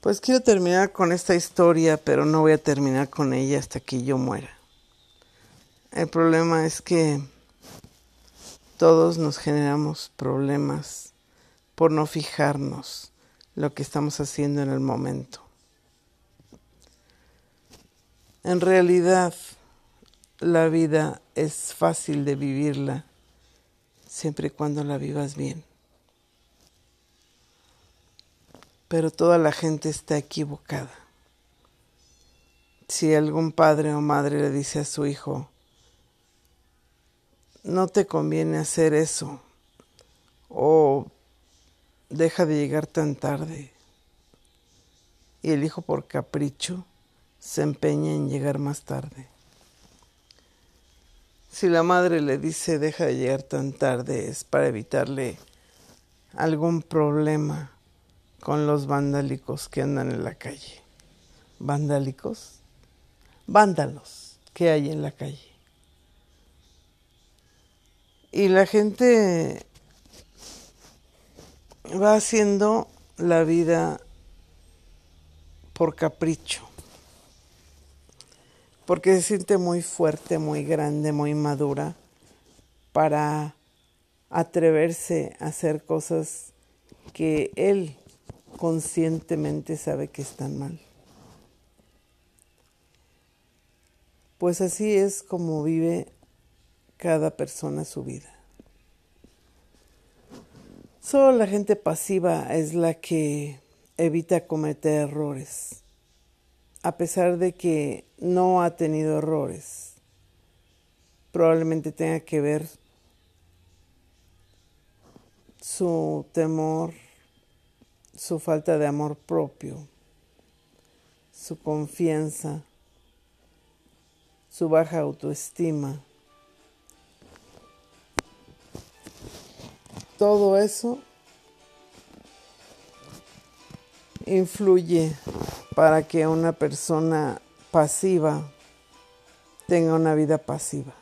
Pues quiero terminar con esta historia, pero no voy a terminar con ella hasta que yo muera. El problema es que todos nos generamos problemas por no fijarnos lo que estamos haciendo en el momento. En realidad, la vida es fácil de vivirla siempre y cuando la vivas bien. Pero toda la gente está equivocada. Si algún padre o madre le dice a su hijo, no te conviene hacer eso, o deja de llegar tan tarde, y el hijo por capricho se empeña en llegar más tarde. Si la madre le dice deja de llegar tan tarde es para evitarle algún problema con los vandálicos que andan en la calle. ¿Vandálicos? Vándalos que hay en la calle. Y la gente va haciendo la vida por capricho, porque se siente muy fuerte, muy grande, muy madura para atreverse a hacer cosas que él conscientemente sabe que están mal. Pues así es como vive cada persona su vida. Solo la gente pasiva es la que evita cometer errores, a pesar de que no ha tenido errores. Probablemente tenga que ver su temor su falta de amor propio, su confianza, su baja autoestima. Todo eso influye para que una persona pasiva tenga una vida pasiva.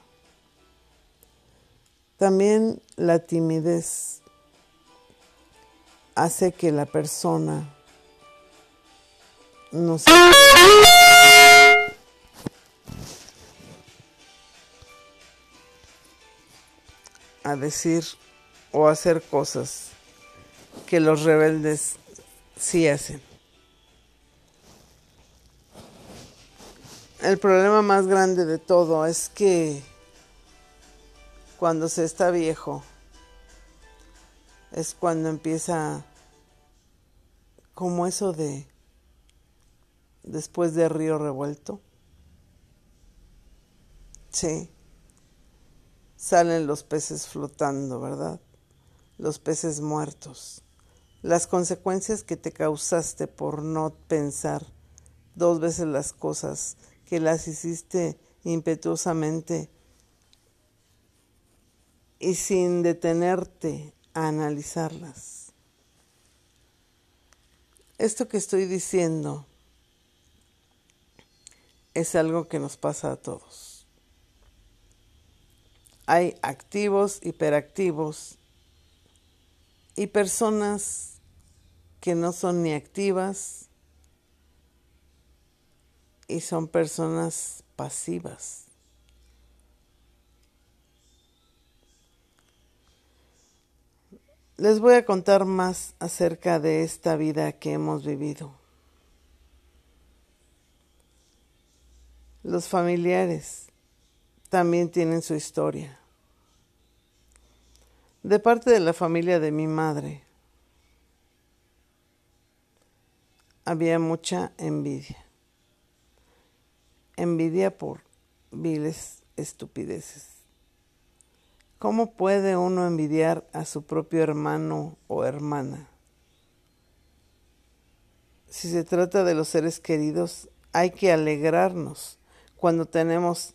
También la timidez hace que la persona no se a decir o hacer cosas que los rebeldes sí hacen. El problema más grande de todo es que cuando se está viejo es cuando empieza como eso de después de río revuelto. Sí. Salen los peces flotando, ¿verdad? Los peces muertos. Las consecuencias que te causaste por no pensar dos veces las cosas, que las hiciste impetuosamente y sin detenerte analizarlas. Esto que estoy diciendo es algo que nos pasa a todos. Hay activos, hiperactivos y personas que no son ni activas y son personas pasivas. Les voy a contar más acerca de esta vida que hemos vivido. Los familiares también tienen su historia. De parte de la familia de mi madre había mucha envidia. Envidia por viles estupideces. ¿Cómo puede uno envidiar a su propio hermano o hermana? Si se trata de los seres queridos, hay que alegrarnos cuando tenemos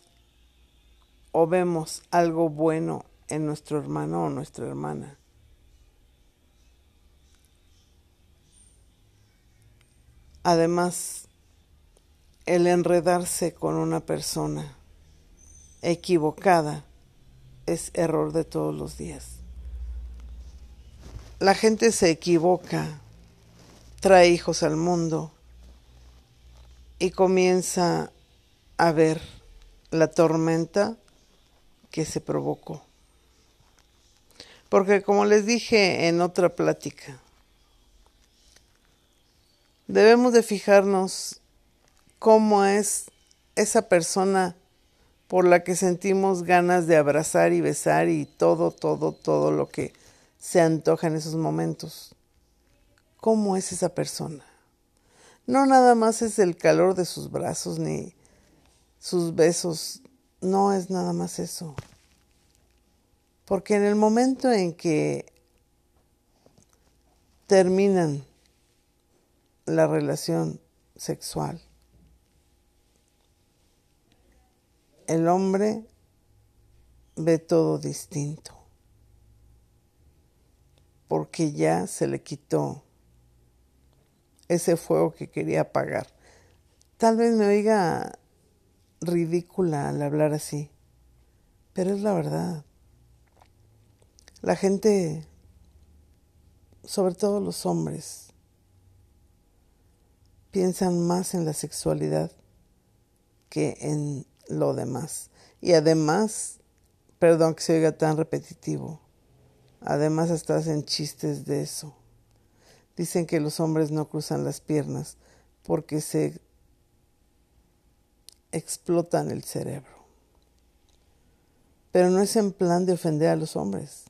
o vemos algo bueno en nuestro hermano o nuestra hermana. Además, el enredarse con una persona equivocada es error de todos los días. La gente se equivoca, trae hijos al mundo y comienza a ver la tormenta que se provocó. Porque como les dije en otra plática, debemos de fijarnos cómo es esa persona por la que sentimos ganas de abrazar y besar y todo, todo, todo lo que se antoja en esos momentos. ¿Cómo es esa persona? No nada más es el calor de sus brazos ni sus besos, no es nada más eso. Porque en el momento en que terminan la relación sexual, el hombre ve todo distinto, porque ya se le quitó ese fuego que quería apagar. Tal vez me oiga ridícula al hablar así, pero es la verdad. La gente, sobre todo los hombres, piensan más en la sexualidad que en lo demás. Y además, perdón que se oiga tan repetitivo, además hasta hacen chistes de eso. Dicen que los hombres no cruzan las piernas porque se explotan el cerebro. Pero no es en plan de ofender a los hombres,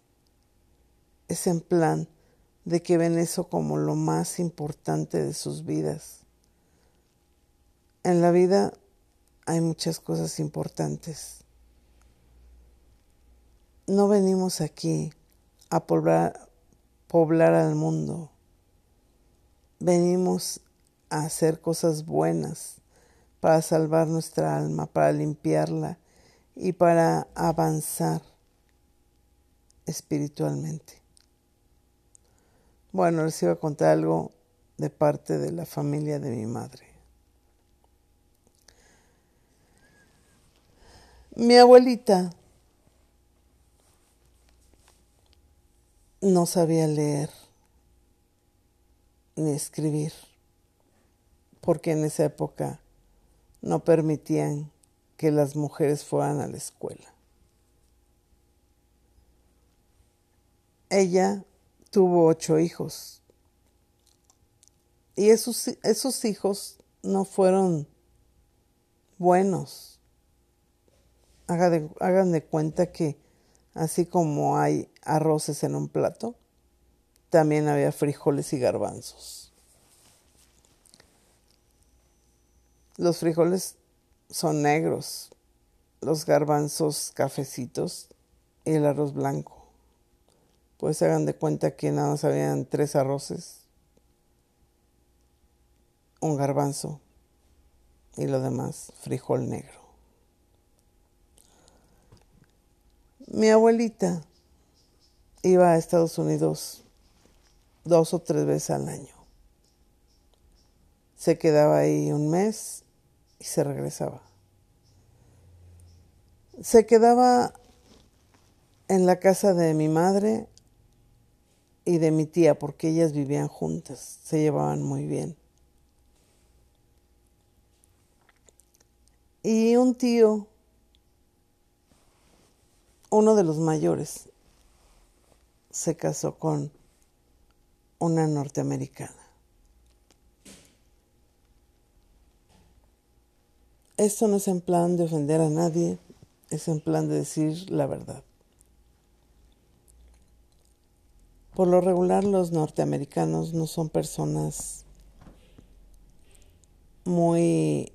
es en plan de que ven eso como lo más importante de sus vidas. En la vida hay muchas cosas importantes. No venimos aquí a poblar, al mundo. Venimos a hacer cosas buenas para salvar nuestra alma, para limpiarla y para avanzar espiritualmente. Bueno, les iba a contar algo de parte de la familia de mi madre. Mi abuelita no sabía leer ni escribir, porque en esa época no permitían que las mujeres fueran a la escuela. Ella tuvo ocho hijos y esos, esos hijos no fueron buenos hagan de cuenta que así como hay arroces en un plato, también había frijoles y garbanzos. Los frijoles son negros, los garbanzos cafecitos y el arroz blanco. Pues hagan de cuenta que nada más habían tres arroces, un garbanzo y lo demás frijol negro. Mi abuelita iba a Estados Unidos dos o tres veces al año. Se quedaba ahí un mes y se regresaba. Se quedaba en la casa de mi madre y de mi tía porque ellas vivían juntas, se llevaban muy bien. Y un tío uno de los mayores se casó con una norteamericana. Esto no es en plan de ofender a nadie, es en plan de decir la verdad. Por lo regular los norteamericanos no son personas muy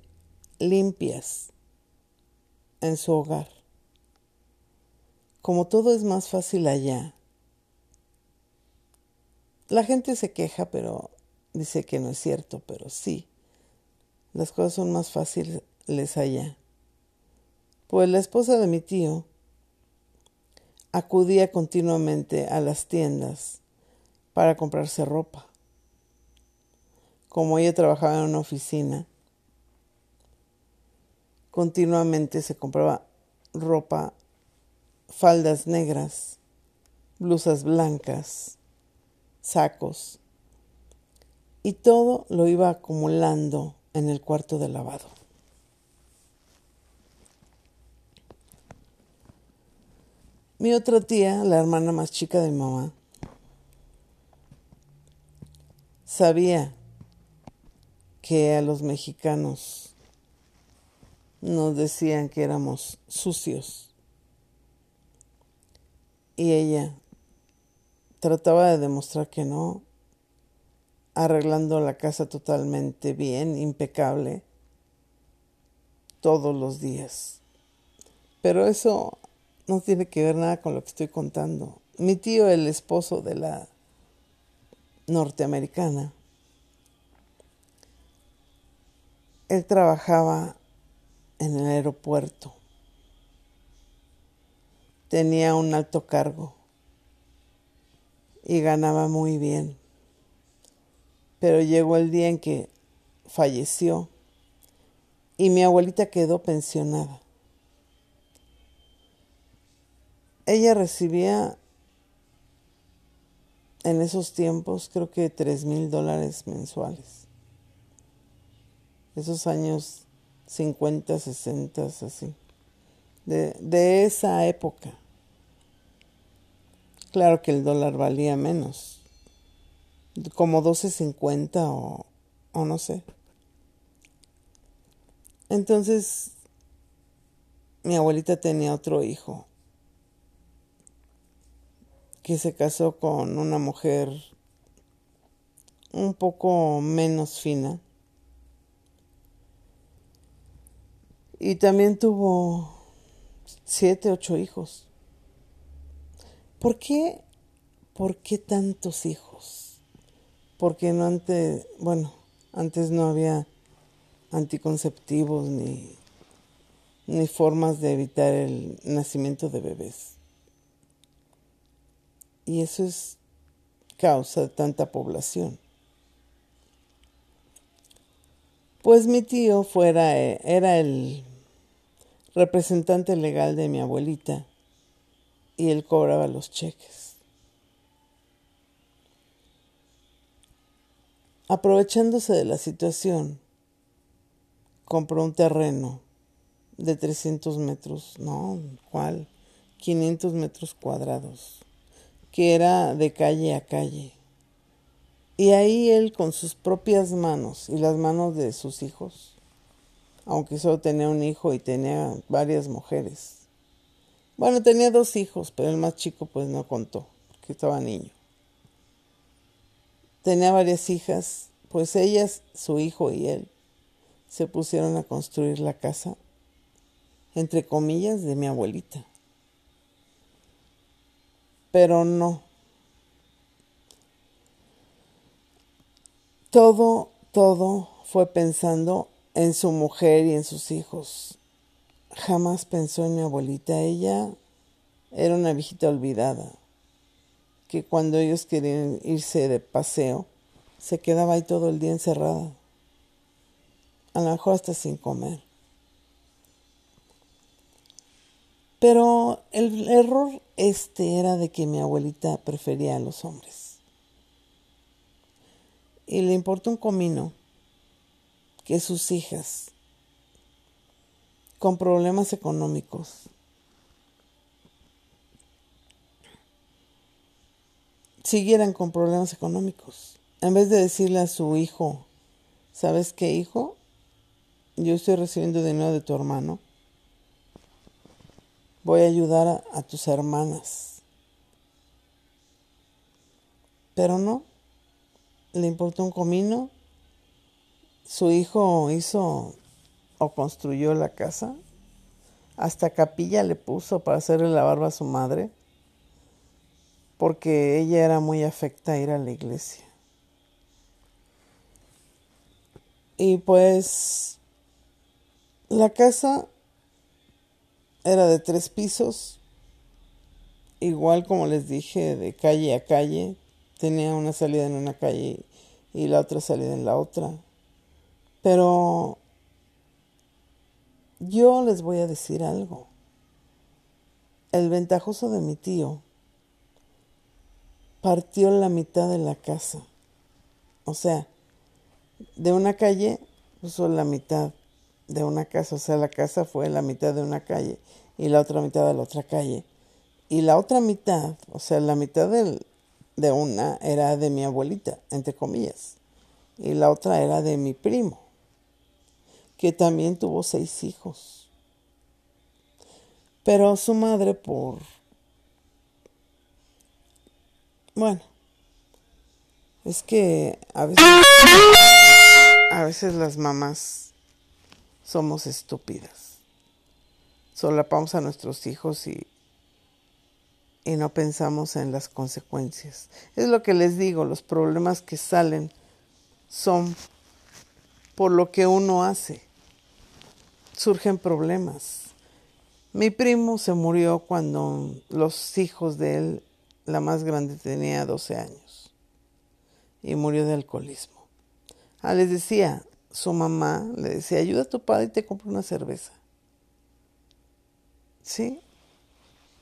limpias en su hogar como todo es más fácil allá, la gente se queja, pero dice que no es cierto, pero sí, las cosas son más fáciles allá. Pues la esposa de mi tío acudía continuamente a las tiendas para comprarse ropa. Como ella trabajaba en una oficina, continuamente se compraba ropa faldas negras, blusas blancas, sacos, y todo lo iba acumulando en el cuarto de lavado. Mi otra tía, la hermana más chica de mi mamá, sabía que a los mexicanos nos decían que éramos sucios. Y ella trataba de demostrar que no, arreglando la casa totalmente bien, impecable, todos los días. Pero eso no tiene que ver nada con lo que estoy contando. Mi tío, el esposo de la norteamericana, él trabajaba en el aeropuerto. Tenía un alto cargo y ganaba muy bien. Pero llegó el día en que falleció y mi abuelita quedó pensionada. Ella recibía en esos tiempos creo que tres mil dólares mensuales. Esos años 50, 60, así. De, de esa época. Claro que el dólar valía menos como 12.50 o, o no sé. Entonces, mi abuelita tenía otro hijo que se casó con una mujer un poco menos fina. Y también tuvo siete, ocho hijos. ¿Por qué? ¿Por qué tantos hijos? porque no antes, bueno, antes no había anticonceptivos ni, ni formas de evitar el nacimiento de bebés. Y eso es causa de tanta población. Pues mi tío fuera, era el representante legal de mi abuelita y él cobraba los cheques. Aprovechándose de la situación, compró un terreno de 300 metros, no, ¿cuál? 500 metros cuadrados, que era de calle a calle. Y ahí él con sus propias manos y las manos de sus hijos, aunque solo tenía un hijo y tenía varias mujeres. Bueno, tenía dos hijos, pero el más chico pues no contó, porque estaba niño tenía varias hijas, pues ellas, su hijo y él, se pusieron a construir la casa, entre comillas, de mi abuelita. Pero no. Todo, todo fue pensando en su mujer y en sus hijos. Jamás pensó en mi abuelita. Ella era una viejita olvidada que cuando ellos querían irse de paseo, se quedaba ahí todo el día encerrada, a lo mejor hasta sin comer. Pero el error este era de que mi abuelita prefería a los hombres. Y le importó un comino que sus hijas, con problemas económicos, siguieran con problemas económicos. En vez de decirle a su hijo, ¿sabes qué hijo? Yo estoy recibiendo dinero de tu hermano. Voy a ayudar a, a tus hermanas. Pero no, le importó un comino. Su hijo hizo o construyó la casa. Hasta capilla le puso para hacerle la barba a su madre porque ella era muy afecta a ir a la iglesia. Y pues la casa era de tres pisos, igual como les dije, de calle a calle. Tenía una salida en una calle y la otra salida en la otra. Pero yo les voy a decir algo. El ventajoso de mi tío partió la mitad de la casa. O sea, de una calle puso la mitad de una casa, o sea, la casa fue la mitad de una calle y la otra mitad de la otra calle. Y la otra mitad, o sea, la mitad de una era de mi abuelita, entre comillas, y la otra era de mi primo, que también tuvo seis hijos. Pero su madre por... Bueno, es que a veces, a veces las mamás somos estúpidas. Solapamos a nuestros hijos y, y no pensamos en las consecuencias. Es lo que les digo, los problemas que salen son por lo que uno hace. Surgen problemas. Mi primo se murió cuando los hijos de él, la más grande tenía 12 años y murió de alcoholismo. Ah, les decía, su mamá le decía, ayuda a tu padre y te compra una cerveza. ¿Sí?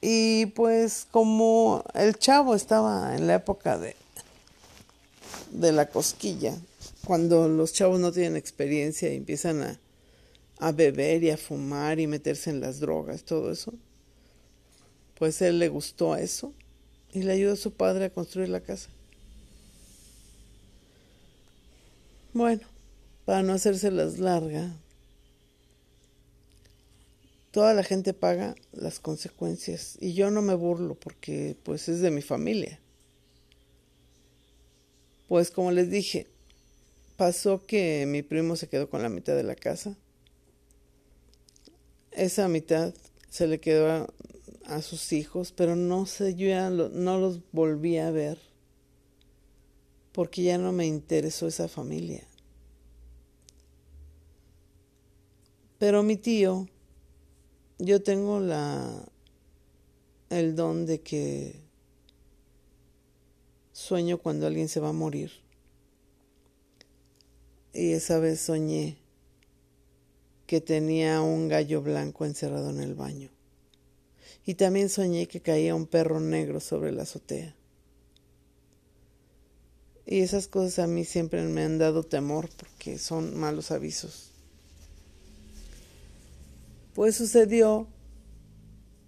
Y pues como el chavo estaba en la época de, de la cosquilla, cuando los chavos no tienen experiencia y empiezan a, a beber y a fumar y meterse en las drogas, todo eso. Pues él le gustó eso y le ayudó a su padre a construir la casa. Bueno, para no hacérselas larga, toda la gente paga las consecuencias y yo no me burlo porque pues es de mi familia. Pues como les dije, pasó que mi primo se quedó con la mitad de la casa esa mitad se le quedó a, sus hijos, pero no sé, yo ya no los volví a ver porque ya no me interesó esa familia. Pero mi tío, yo tengo la el don de que sueño cuando alguien se va a morir. Y esa vez soñé que tenía un gallo blanco encerrado en el baño. Y también soñé que caía un perro negro sobre la azotea. Y esas cosas a mí siempre me han dado temor porque son malos avisos. Pues sucedió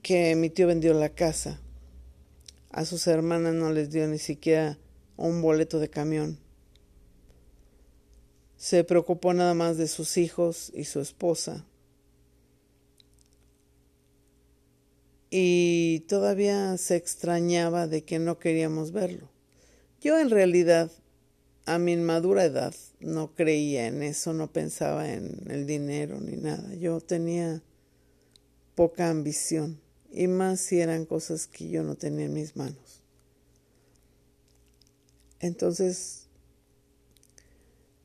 que mi tío vendió la casa. A sus hermanas no les dio ni siquiera un boleto de camión se preocupó nada más de sus hijos y su esposa. Y todavía se extrañaba de que no queríamos verlo. Yo en realidad, a mi inmadura edad, no creía en eso, no pensaba en el dinero ni nada. Yo tenía poca ambición, y más si eran cosas que yo no tenía en mis manos. Entonces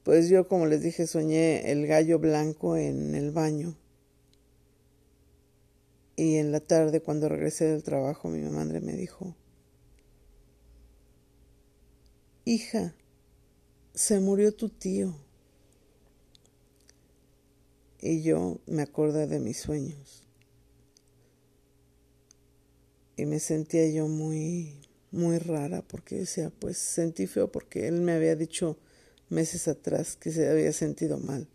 pues yo, como les dije, soñé el gallo blanco en el baño. Y en la tarde, cuando regresé del trabajo, mi madre me dijo, hija, se murió tu tío. Y yo me acordé de mis sueños. Y me sentía yo muy, muy rara porque decía, pues sentí feo porque él me había dicho meses atrás que se había sentido mal.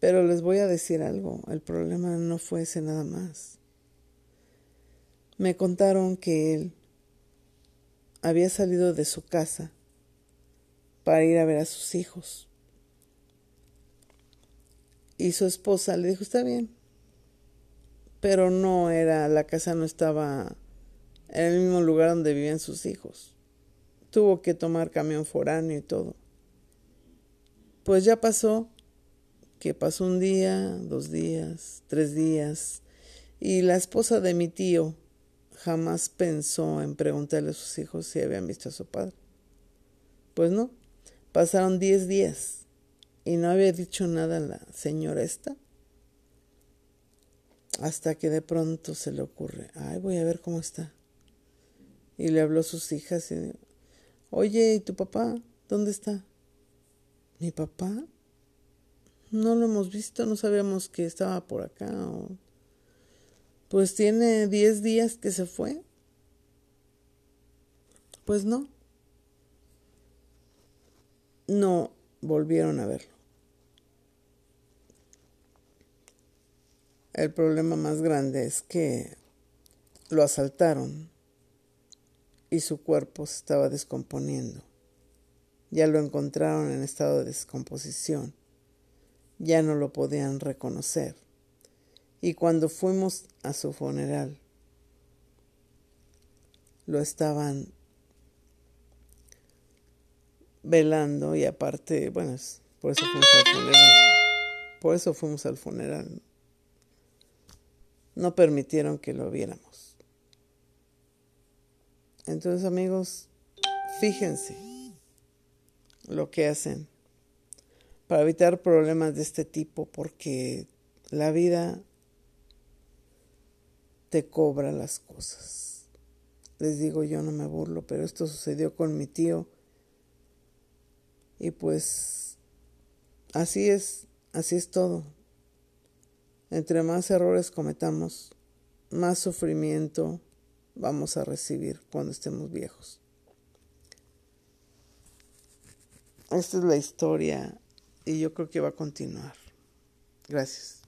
Pero les voy a decir algo, el problema no fue ese nada más. Me contaron que él había salido de su casa para ir a ver a sus hijos. Y su esposa le dijo, está bien. Pero no era, la casa no estaba en el mismo lugar donde vivían sus hijos. Tuvo que tomar camión foráneo y todo. Pues ya pasó, que pasó un día, dos días, tres días, y la esposa de mi tío jamás pensó en preguntarle a sus hijos si habían visto a su padre. Pues no, pasaron diez días y no había dicho nada la señora esta. Hasta que de pronto se le ocurre, ay, voy a ver cómo está. Y le habló a sus hijas y oye, ¿y tu papá? ¿Dónde está? mi papá, no lo hemos visto, no sabíamos que estaba por acá. Pues tiene 10 días que se fue. Pues no. No volvieron a verlo. El problema más grande es que lo asaltaron y su cuerpo se estaba descomponiendo. Ya lo encontraron en estado de descomposición. Ya no lo podían reconocer. Y cuando fuimos a su funeral, lo estaban velando y aparte, bueno, por eso fuimos al funeral. Por eso fuimos al funeral. No permitieron que lo viéramos. Entonces, amigos, fíjense lo que hacen para evitar problemas de este tipo, porque la vida te cobra las cosas. Les digo, yo no me burlo, pero esto sucedió con mi tío. Y pues así es, así es todo. Entre más errores cometamos, más sufrimiento vamos a recibir cuando estemos viejos. Esta es la historia y yo creo que va a continuar. Gracias.